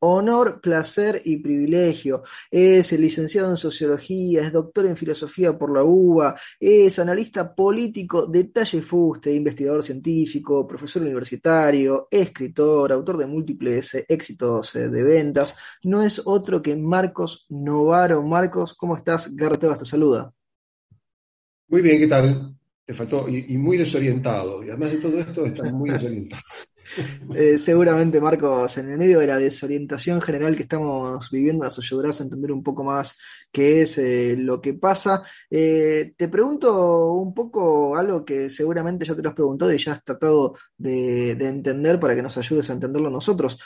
honor, placer y privilegio. Es licenciado en Sociología, es doctor en Filosofía por la UBA, es analista político de talle fuste, investigador científico, profesor universitario, escritor, autor de múltiples éxitos eh, de ventas. No es otro que Marcos Novaro. Marcos, ¿cómo estás? Garretebas te saluda. Muy bien, ¿qué tal? Te faltó, y, muy desorientado. Y además de todo esto, estás muy desorientado. Eh, seguramente, Marcos, en el medio de la desorientación general que estamos viviendo, nos ayudarás a entender un poco más qué es eh, lo que pasa. Eh, te pregunto un poco algo que seguramente ya te lo has preguntado y ya has tratado de, de entender para que nos ayudes a entenderlo nosotros.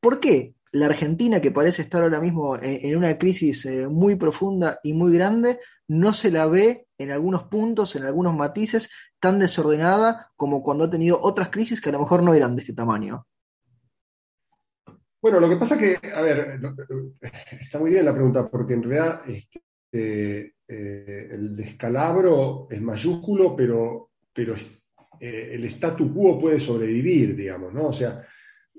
¿Por qué la Argentina, que parece estar ahora mismo en una crisis muy profunda y muy grande, no se la ve en algunos puntos, en algunos matices, tan desordenada como cuando ha tenido otras crisis que a lo mejor no eran de este tamaño. Bueno, lo que pasa es que, a ver, está muy bien la pregunta, porque en realidad este, eh, el descalabro es mayúsculo, pero, pero eh, el statu quo puede sobrevivir, digamos, ¿no? O sea, eh,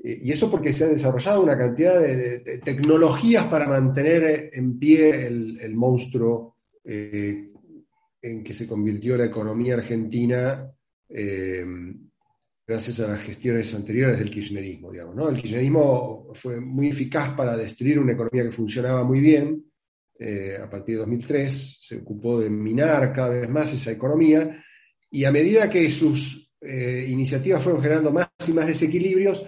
y eso porque se ha desarrollado una cantidad de, tecnologías para mantener en pie el, monstruo en que se convirtió la economía argentina eh, gracias a las gestiones anteriores del kirchnerismo. Digamos, ¿no? El kirchnerismo fue muy eficaz para destruir una economía que funcionaba muy bien. Eh, a partir de 2003 se ocupó de minar cada vez más esa economía y a medida que sus eh, iniciativas fueron generando más y más desequilibrios,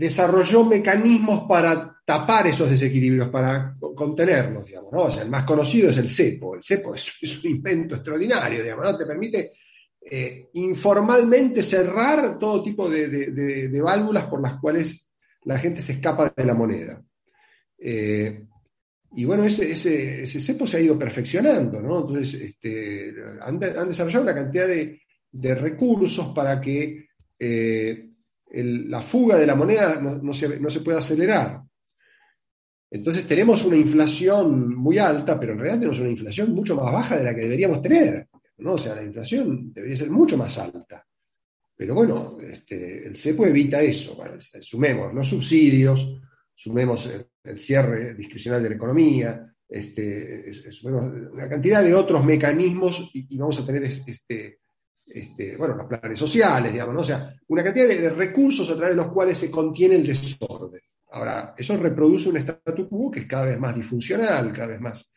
desarrolló mecanismos para tapar esos desequilibrios, para contenerlos, digamos. O sea, el más conocido es el cepo. El cepo es, un invento extraordinario, digamos, ¿no? Te permite eh, informalmente cerrar todo tipo de, válvulas por las cuales la gente se escapa de la moneda. Eh, y bueno, ese, ese, cepo se ha ido perfeccionando, ¿no? Entonces, este, han, desarrollado una cantidad de, recursos para que eh, la fuga de la moneda no, se, no puede acelerar. Entonces tenemos una inflación muy alta, pero en realidad tenemos una inflación mucho más baja de la que deberíamos tener. ¿no? O sea, la inflación debería ser mucho más alta. Pero bueno, este, el CEPO evita eso. sumemos los subsidios, sumemos el, cierre discrecional de la economía, este, sumemos una cantidad de otros mecanismos y, vamos a tener este, este, bueno, los planes sociales, digamos, o sea, una cantidad de, recursos a través de los cuales se contiene el desorden. Ahora, eso reproduce un statu quo que es cada vez más disfuncional, cada vez más,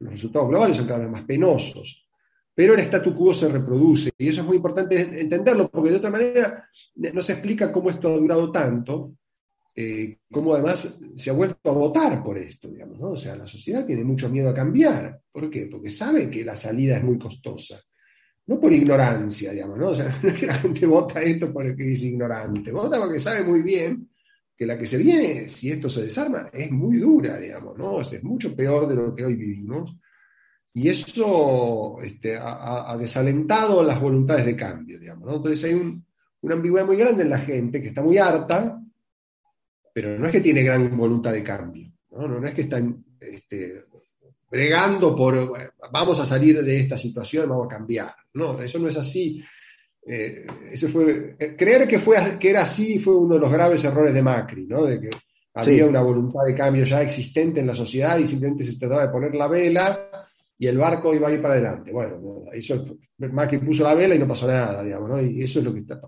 los resultados globales son cada vez más penosos, pero el statu quo se reproduce y eso es muy importante entenderlo porque de otra manera no se explica cómo esto ha durado tanto, eh, cómo además se ha vuelto a votar por esto, digamos, ¿no? O sea, la sociedad tiene mucho miedo a cambiar. ¿Por qué? Porque sabe que la salida es muy costosa no por ignorancia, digamos, ¿no? O sea, no es que la gente vota esto porque es ignorante, vota porque sabe muy bien que la que se viene, si esto se desarma, es muy dura, digamos, ¿no? es mucho peor de lo que hoy vivimos. Y eso este, ha, desalentado las voluntades de cambio, digamos, ¿no? Entonces hay una ambigüedad muy grande en la gente que está muy harta, pero no es que tiene gran voluntad de cambio, ¿no? No, es que están este, bregando por, vamos a salir de esta situación, vamos a cambiar. No, eso no es así. Eh, fue, eh, creer que, fue, que era así fue uno de los graves errores de Macri, ¿no? de que había una voluntad de cambio ya existente en la sociedad y simplemente se trataba de poner la vela y el barco iba a ir para adelante. Bueno, eso, Macri puso la vela y no pasó nada, digamos, ¿no? y eso es lo que está.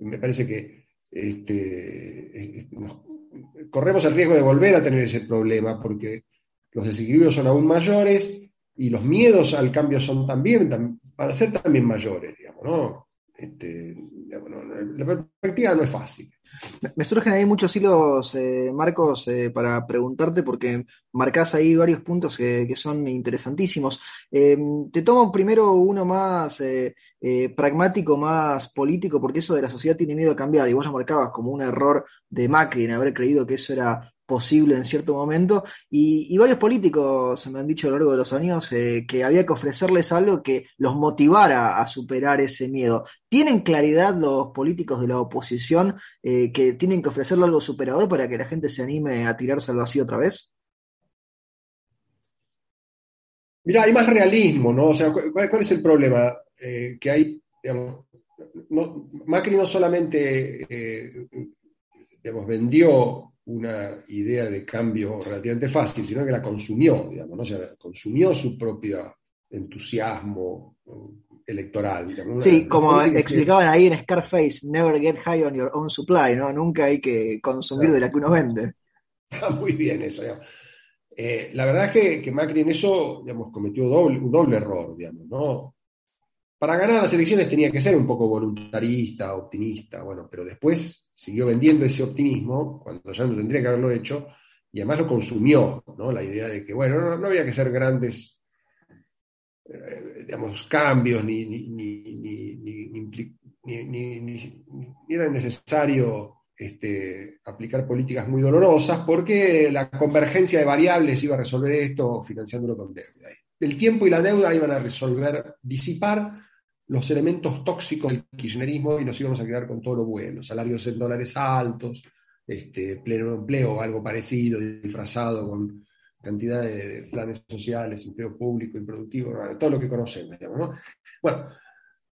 Me parece que este, eh, corremos el riesgo de volver a tener ese problema porque los desequilibrios son aún mayores y los miedos al cambio son también, van a ser también mayores, digamos, ¿no? Este, la perspectiva no es fácil. Me surgen ahí muchos hilos, eh, Marcos, eh, para preguntarte, porque marcás ahí varios puntos que, son interesantísimos. Eh, te tomo primero uno más pragmático, más político, porque eso de la sociedad tiene miedo a cambiar, y vos lo marcabas como un error de Macri en haber creído que eso era posible en cierto momento. Y, varios políticos me han dicho a lo largo de los años eh, que había que ofrecerles algo que los motivara a superar ese miedo. ¿Tienen claridad los políticos de la oposición eh, que tienen que ofrecerle algo superador para que la gente se anime a tirarse al vacío otra vez? Mira, hay más realismo, ¿no? O sea, ¿cuál, es el problema? Eh, que hay, Macri no solamente, digamos, vendió una idea de cambio relativamente fácil, sino que la consumió, digamos, ¿no? o sea, consumió su propio entusiasmo electoral. Digamos, sí, como explicaban ahí en Scarface, never get high on your own supply, ¿no? Nunca hay que consumir de la que uno vende. Está muy bien eso, digamos. Eh, la verdad es que, que, Macri en eso, digamos, cometió doble, un doble error, digamos, ¿no? Para ganar las elecciones tenía que ser un poco voluntarista, optimista, bueno, pero después siguió vendiendo ese optimismo cuando ya no tendría que haberlo hecho y además lo consumió, ¿no? La idea de que, bueno, no, había que hacer grandes, eh, digamos, cambios, ni, ni, ni, era necesario este, aplicar políticas muy dolorosas porque la convergencia de variables iba a resolver esto financiándolo con deuda. El tiempo y la deuda iban a resolver, disipar los elementos tóxicos del kirchnerismo y nos íbamos a quedar con todo lo bueno, salarios en dólares altos, este, pleno empleo algo parecido, disfrazado con cantidad de planes sociales, empleo público, improductivo, todo lo que conocemos. Bueno,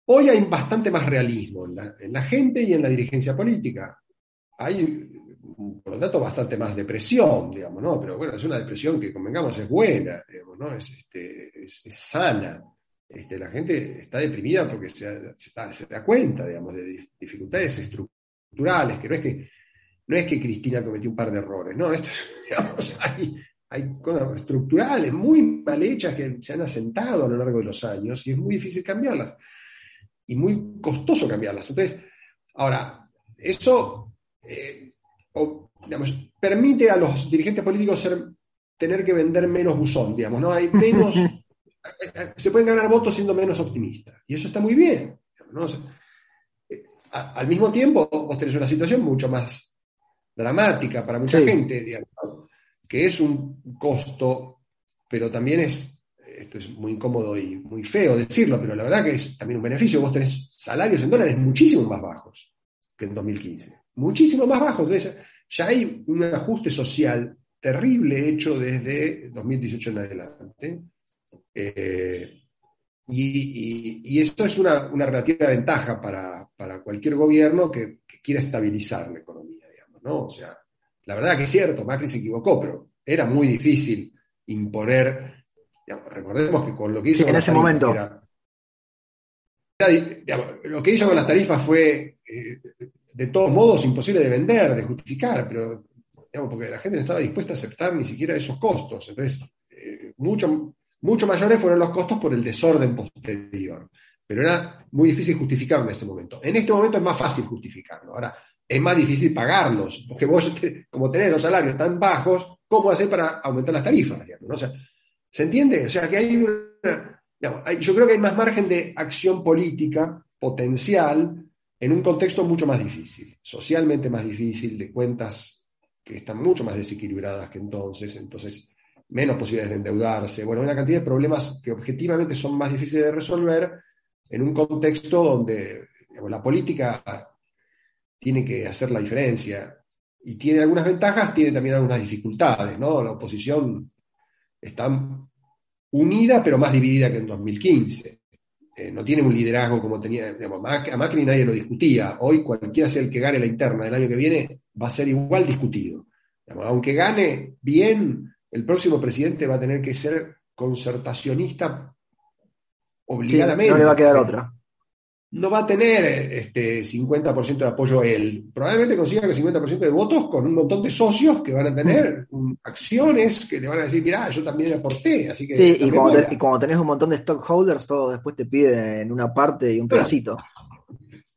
hoy hay bastante más realismo en la, gente y en la dirigencia política. Hay, por lo tanto, bastante más depresión, digamos, ¿no? Pero bueno, es una depresión que, convengamos, es buena, digamos, este, es sana. Este, la gente está deprimida porque se, da cuenta, digamos, de dificultades estructurales, que no es que, no es que Cristina cometió un par de errores, no, esto, hay, hay cosas estructurales muy mal hechas que se han asentado a lo largo de los años y es muy difícil cambiarlas y muy costoso cambiarlas. Entonces, ahora, eso eh, permite a los dirigentes políticos tener que vender menos buzón, digamos, ¿no? Hay menos se pueden ganar votos siendo menos optimistas. Y eso está muy bien. Eh, al mismo tiempo, vos tenés una situación mucho más dramática para mucha gente, que es un costo, pero también es, esto es muy incómodo y muy feo decirlo, pero la verdad que es también un beneficio. Vos tenés salarios en dólares muchísimo más bajos que en 2015. Muchísimo más bajos. Entonces, ya hay un ajuste social terrible hecho desde 2018 en adelante eh, y, esto es una, relativa ventaja para, cualquier gobierno que, quiera estabilizar la economía, digamos, ¿no? O sea, la verdad que es cierto, Macri se equivocó, pero era muy difícil imponer, recordemos que con lo que hizo en ese momento. lo que hizo con las tarifas fue, eh, de todos modos, imposible de vender, de justificar, pero porque la gente no estaba dispuesta a aceptar ni siquiera esos costos. Entonces, eh, mucho, mucho mayores fueron los costos por el desorden posterior, pero era muy difícil justificarlo en ese momento. En este momento es más fácil justificarlo. Ahora, es más difícil pagarlos, porque vos, como tenés los salarios tan bajos, ¿cómo hacer para aumentar las tarifas? ¿Se entiende? O sea, que hay una... yo creo que hay más margen de acción política potencial en un contexto mucho más difícil, socialmente más difícil, de cuentas que están mucho más desequilibradas que entonces. Entonces, menos posibilidades de endeudarse, bueno, una cantidad de problemas que objetivamente son más difíciles de resolver en un contexto donde la política tiene que hacer la diferencia y tiene algunas ventajas, tiene también algunas dificultades, ¿no? La oposición está unida pero más dividida que en 2015. Eh, no tiene un liderazgo como tenía, digamos, a Macri nadie lo discutía. Hoy cualquiera sea el que gane la interna del año que viene va a ser igual discutido. aunque gane bien, el próximo presidente va a tener que ser concertacionista obligadamente. no le va a quedar otra. No va a tener este 50% de apoyo él. Probablemente consiga el 50% de votos con un montón de socios que van a tener acciones que le van a decir, mira, yo también aporté. Así que sí, y cuando, tenés un montón de stockholders, todo después te piden una parte y un pedacito.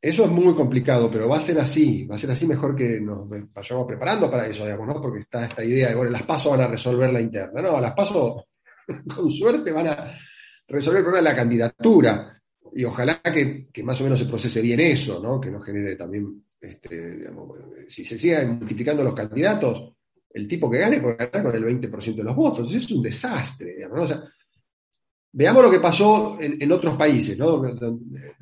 Eso es muy complicado, pero va a ser así, va a ser así mejor que nos vayamos preparando para eso, digamos, ¿no? Porque está esta idea de, bueno, las pasos van a resolver la interna. No, las pasos, con suerte, van a resolver el problema de la candidatura. Y ojalá que, más o menos se procese bien eso, ¿no? Que no genere también, este, digamos, si se siguen multiplicando los candidatos, el tipo que gane puede ganar con el 20% de los votos. Entonces es un desastre, digamos, veamos lo que pasó en, otros países, ¿no? Donde,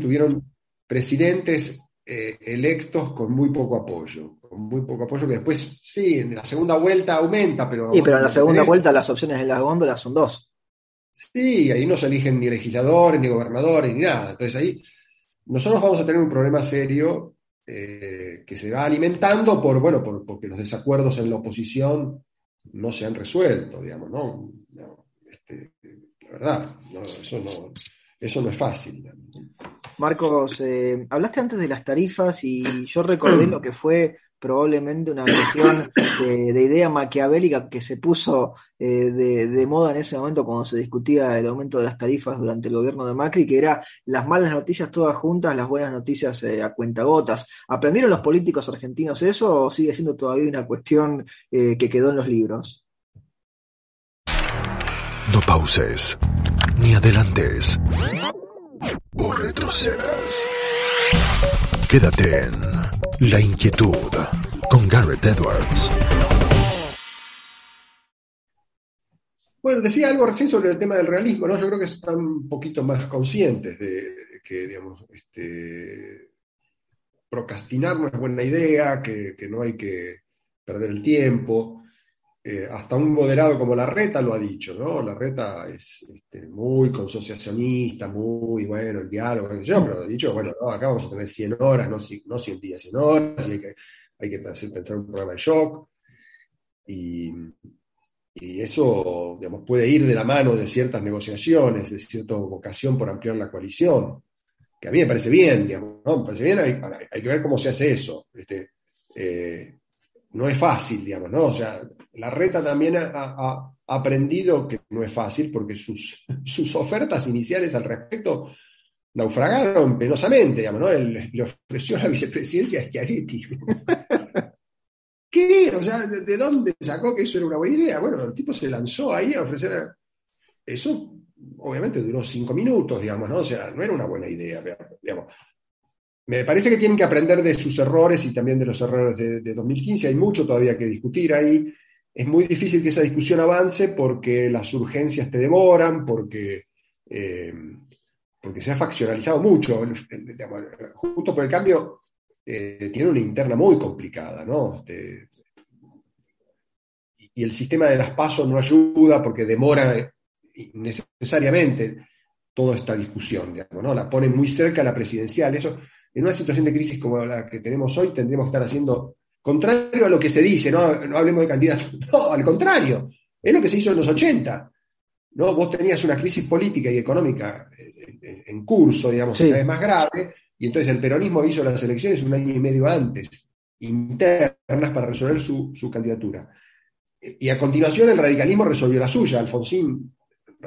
tuvieron, presidentes eh, electos con muy poco apoyo, con muy poco apoyo que después, sí, en la segunda vuelta aumenta, pero... Sí, pero en la segunda vuelta las opciones en las góndolas son dos. Sí, ahí no se eligen ni legisladores, ni gobernadores, ni nada. Entonces ahí nosotros vamos a tener un problema serio eh, que se va alimentando por, bueno, por, porque los desacuerdos en la oposición no se han resuelto, digamos, ¿no? Este, la verdad, eso, no, eso no es fácil. Marcos, eh, hablaste antes de las tarifas y yo recordé lo que fue probablemente una versión de, idea maquiavélica que se puso eh, de, moda en ese momento cuando se discutía el aumento de las tarifas durante el gobierno de Macri, que era las malas noticias todas juntas, las buenas noticias eh, a cuentagotas. ¿Aprendieron los políticos argentinos eso o sigue siendo todavía una cuestión que quedó en los libros? No pauses, ni adelantes, o retrocedas. Quédate en la inquietud con Garrett Edwards. Bueno, decía algo recién sobre el tema del realismo, ¿no? Yo creo que están un poquito más conscientes de, que, digamos, este, procrastinar no es buena idea, que, que no hay que perder el tiempo. Eh, hasta un moderado como la Reta lo ha dicho, ¿no? La Reta es este, muy consociacionista, muy bueno, el diálogo, yo, pero ha dicho, bueno, acá vamos a tener 100 horas, no, no 100 días, 100 horas, y hay que, hay que pensar un programa de shock, y, eso, digamos, puede ir de la mano de ciertas negociaciones, de cierta vocación por ampliar la coalición, que a mí me parece bien, digamos, ¿no? Me parece bien, hay, que ver cómo se hace eso. Este, eh, no es fácil, digamos, ¿no? O sea, la reta también ha, aprendido que no es fácil porque sus, sus, ofertas iniciales al respecto naufragaron penosamente, digamos, ¿no? le ofreció la vicepresidencia a Schiaretti. ¿Qué? O sea, ¿de, dónde sacó que eso era una buena idea? Bueno, el tipo se lanzó ahí a ofrecer... Eso obviamente duró cinco minutos, digamos, ¿no? O sea, no era una buena idea, digamos. Me parece que tienen que aprender de sus errores y también de los errores de, 2015. Hay mucho todavía que discutir ahí. Es muy difícil que esa discusión avance porque las urgencias te devoran, porque, eh, porque se ha faccionalizado mucho. justo por el cambio, eh, tiene una interna muy complicada, ¿no? Este, y el sistema de las pasos no ayuda porque demora necesariamente toda esta discusión, digamos, ¿no? La pone muy cerca la presidencial. Eso en una situación de crisis como la que tenemos hoy, tendríamos que estar haciendo contrario a lo que se dice, no, hablemos de candidatos, no, al contrario, es lo que se hizo en los 80. ¿no? Vos tenías una crisis política y económica en, curso, digamos, cada vez más grave, y entonces el peronismo hizo las elecciones un año y medio antes, internas para resolver su, su candidatura. Y a continuación el radicalismo resolvió la suya. Alfonsín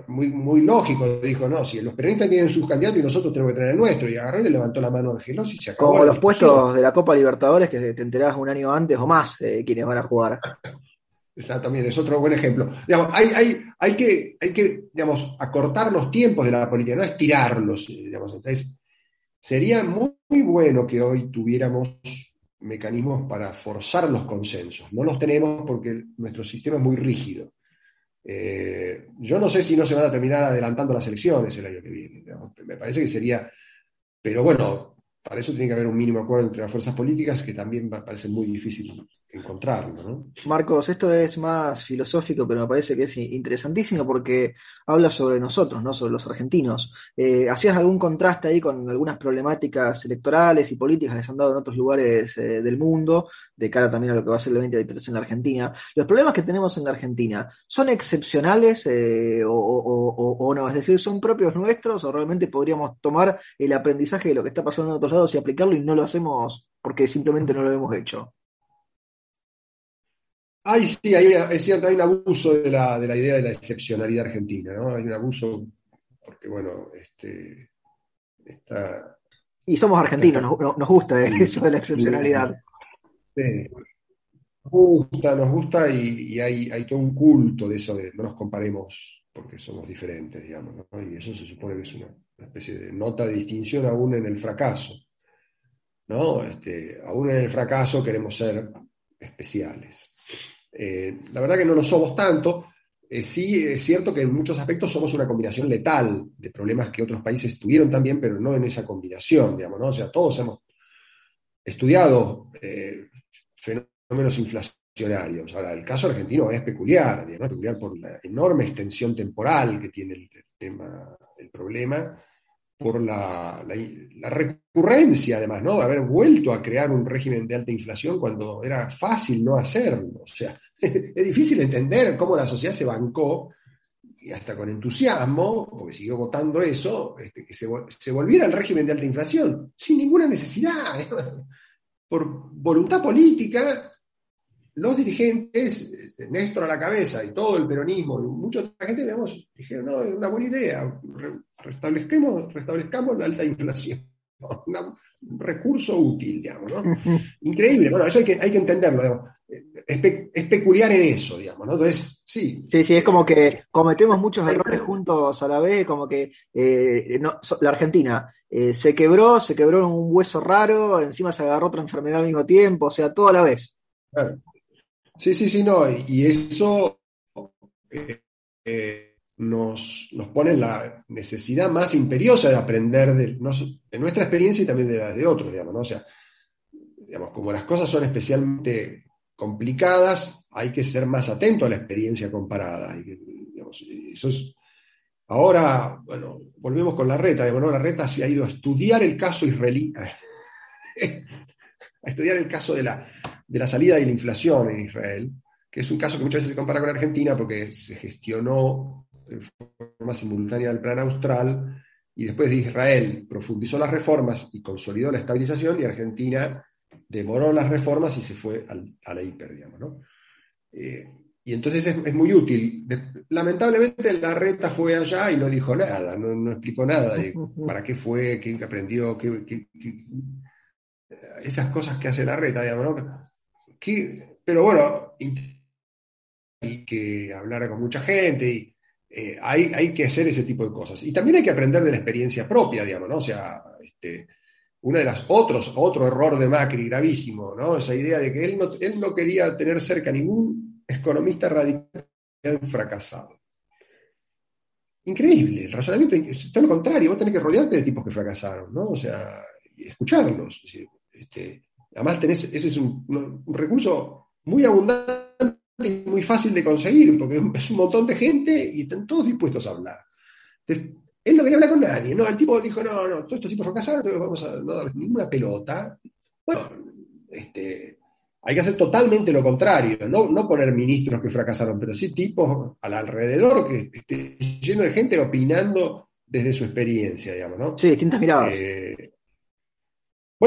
muy, muy lógico, dijo, no, si los peronistas tienen sus candidatos y nosotros tenemos que tener el nuestro, y agarró y le levantó la mano a Angelos y se acabó. Como los puestos de la Copa Libertadores que te enterás un año antes o más eh, quienes van a jugar. Exactamente, es otro buen ejemplo. Digamos, hay, hay, hay, que, hay que digamos, acortar los tiempos de la política, no estirarlos. Eh, digamos. Entonces, sería muy, muy bueno que hoy tuviéramos mecanismos para forzar los consensos. No los tenemos porque nuestro sistema es muy rígido. Eh, yo no sé si no se van a terminar adelantando las elecciones el año que viene. Me parece que sería, pero bueno, para eso tiene que haber un mínimo acuerdo entre las fuerzas políticas que también parece muy difícil encontrarlo. ¿no? Marcos, esto es más filosófico, pero me parece que es interesantísimo porque habla sobre nosotros, no sobre los argentinos. Eh, ¿Hacías algún contraste ahí con algunas problemáticas electorales y políticas que se han dado en otros lugares eh, del mundo, de cara también a lo que va a ser el 2023 en la Argentina? ¿Los problemas que tenemos en la Argentina son excepcionales eh, o, no? Es decir, ¿son propios nuestros o realmente podríamos tomar el aprendizaje de lo que está pasando en otros lados y aplicarlo y no lo hacemos porque simplemente no lo hemos hecho? Hay, sí, hay es cierto, hay un abuso de la, de la idea de la excepcionalidad argentina, ¿no? Hay un abuso, porque bueno, este, está... Y somos argentinos, nos, gusta eso de la excepcionalidad. Sí, nos gusta, nos gusta y, hay, hay, todo un culto de eso de no nos comparemos porque somos diferentes, digamos, ¿no? Y eso se supone que es una, especie de nota de distinción aún en el fracaso, ¿no? Este, aún en el fracaso queremos ser especiales. Eh, la verdad que no lo somos tanto. Eh, sí es cierto que en muchos aspectos somos una combinación letal de problemas que otros países tuvieron también, pero no en esa combinación, digamos, ¿no? O sea, todos hemos estudiado eh, fenómenos inflacionarios. Ahora, el caso argentino es peculiar, digamos, peculiar por la enorme extensión temporal que tiene el, tema, el problema, por la, recurrencia, además, ¿no? Haber vuelto a crear un régimen de alta inflación cuando era fácil no hacerlo. O sea, es difícil entender cómo la sociedad se bancó, y hasta con entusiasmo, porque siguió votando eso, este, que se, volviera al régimen de alta inflación, sin ninguna necesidad. Por voluntad política, los dirigentes, este, Néstor a la cabeza y todo el peronismo y mucha otra gente, digamos, dijeron, no, es una buena idea, restablezcamos, restablezcamos la alta inflación. un recurso útil, digamos, ¿no? Increíble, bueno, eso hay que, hay que entenderlo, digamos es, peculiar en eso, digamos, ¿no? Entonces, sí. Sí, sí, es como que cometemos muchos errores juntos a la vez, como que eh, la Argentina eh, se quebró, se quebró un hueso raro, encima se agarró otra enfermedad al mismo tiempo, o sea, todo a la vez. Sí, sí, sí, no, y eso eh, nos, nos, pone la necesidad más imperiosa de aprender de, nuestra experiencia y también de la de otros, digamos, ¿no? O sea, digamos, como las cosas son especialmente complicadas, hay que ser más atento a la experiencia comparada. eso es, ahora, bueno, volvemos con la reta. Bueno, la reta se ha ido a estudiar el caso israelí, a estudiar el caso de la, de la salida de la inflación en Israel, que es un caso que muchas veces se compara con Argentina porque se gestionó de forma simultánea el plan austral y después de Israel profundizó las reformas y consolidó la estabilización y Argentina demoró las reformas y se fue a la hiper, digamos, ¿no? Eh, y entonces es, muy útil. lamentablemente la reta fue allá y no dijo nada, no, explicó nada de para qué fue, qué aprendió, qué, esas cosas que hace la reta, digamos, ¿no? Pero bueno, y que hablara con mucha gente y eh, hay, hay, que hacer ese tipo de cosas. Y también hay que aprender de la experiencia propia, digamos, ¿no? O sea, este, una de las otros, otro error de Macri gravísimo, ¿no? Esa idea de que él no, él no quería tener cerca ningún economista radical fracasado. Increíble, el razonamiento es todo lo contrario, vos tenés que rodearte de tipos que fracasaron, ¿no? O sea, escucharlos. Este, además tenés, ese es un, recurso muy abundante y muy fácil de conseguir, porque es un montón de gente y están todos dispuestos a hablar. Entonces, él no quería hablar con nadie, ¿no? El tipo dijo, no, no, todos estos tipos fracasaron, entonces vamos a no darles ninguna pelota. Bueno, este, hay que hacer totalmente lo contrario, no, no poner ministros que fracasaron, pero sí tipos al alrededor que esté lleno de gente opinando desde su experiencia, digamos, ¿no? Sí, distintas miradas. Eh,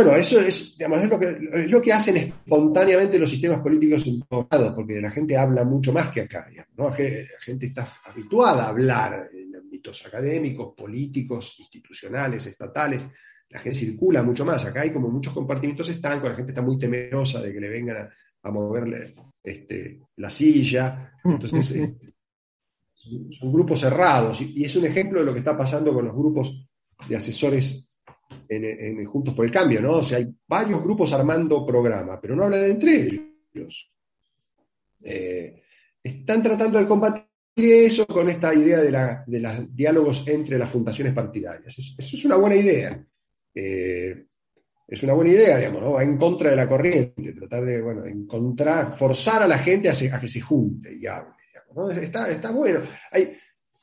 bueno, eso es, digamos, es, lo que, es lo que hacen espontáneamente los sistemas políticos en todos lados, porque la gente habla mucho más que acá, digamos, ¿no? La gente está habituada a hablar académicos, políticos, institucionales, estatales, la gente circula mucho más. Acá hay como muchos compartimientos estancos, la gente está muy temerosa de que le vengan a, moverle este, la silla. Entonces, este, son grupos cerrados. Y, es un ejemplo de lo que está pasando con los grupos de asesores en, Juntos por el Cambio, ¿no? O sea, hay varios grupos armando programas, pero no hablan entre ellos. Eh, están tratando de combatir eso con esta idea de, los diálogos entre las fundaciones partidarias. Eso, es una buena idea. Eh, es una buena idea, digamos, ¿no? Va en contra de la corriente, tratar de, bueno, encontrar, forzar a la gente a, que se junte y hable, está, bueno.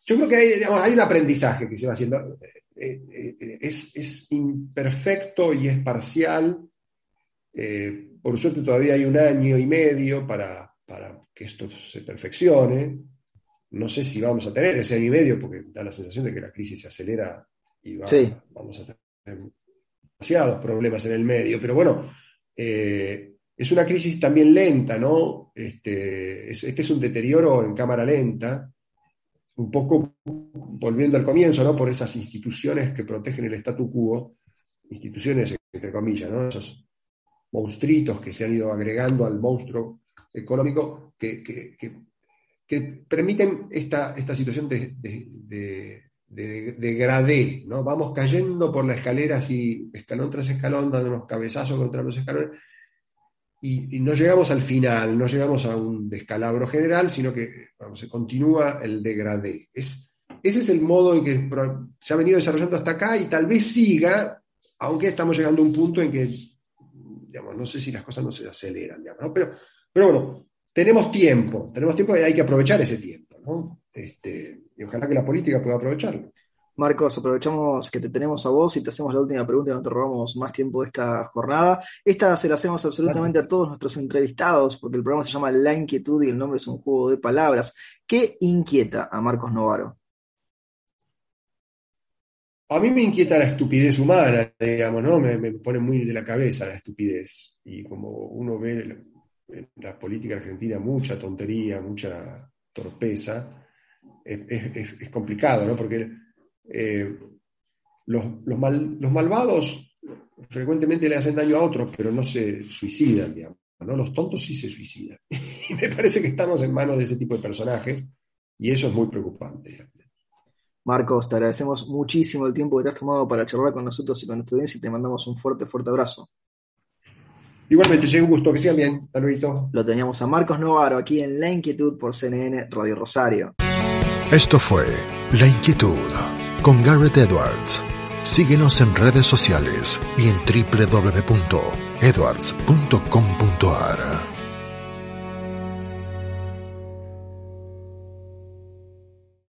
yo creo que hay, hay un aprendizaje que se va haciendo. Eh, es, imperfecto y es parcial. por suerte todavía hay un año y medio para, para que esto se perfeccione. No sé si vamos a tener ese año y medio, porque da la sensación de que la crisis se acelera y vamos a tener demasiados problemas en el medio. Pero bueno, eh, es una crisis también lenta, ¿no? Este es, este es un deterioro en cámara lenta, un poco volviendo al comienzo, ¿no? Por esas instituciones que protegen el statu quo, instituciones entre comillas, ¿no? Esos monstruitos que se han ido agregando al monstruo económico que, que, permiten esta, esta situación de, de, de, gradé, ¿no? Vamos cayendo por la escalera así, escalón tras escalón, dando unos cabezazos contra los escalones. Y, no llegamos al final, no llegamos a un descalabro general, sino que se continúa el degradé. Es, ese es el modo en que se ha venido desarrollando hasta acá y tal vez siga, aunque estamos llegando a un punto en que, digamos, no sé si las cosas no se aceleran, digamos, pero, pero bueno, tenemos tiempo, tenemos tiempo y hay que aprovechar ese tiempo. Este, y ojalá que la política pueda aprovecharlo. Marcos, aprovechamos que te tenemos a vos y te hacemos la última pregunta y no te robamos más tiempo de esta jornada. Esta se la hacemos absolutamente a todos nuestros entrevistados porque el programa se llama La Inquietud y el nombre es un juego de palabras. ¿Qué inquieta a Marcos Novaro? A mí me inquieta la estupidez humana, digamos, ¿no? Me, pone muy de la cabeza la estupidez. Y como uno ve en la política argentina mucha tontería, mucha torpeza, es, complicado, ¿no? Porque eh, los, los, malvados frecuentemente le hacen daño a otros, pero no se suicidan, digamos. ¿no? Los tontos sí se suicidan. Y me parece que estamos en manos de ese tipo de personajes y eso es muy preocupante. Marcos, te agradecemos muchísimo el tiempo que te has tomado para charlar con nosotros y con nuestra audiencia y te mandamos un fuerte, fuerte abrazo. Igualmente, llega un gusto, que sigan bien. Hasta Lo teníamos a Marcos Novaro aquí en La Inquietud por CNN Radio Rosario. Esto fue La Inquietud con Garrett Edwards. Síguenos en redes sociales y en www.edwards.com.ar.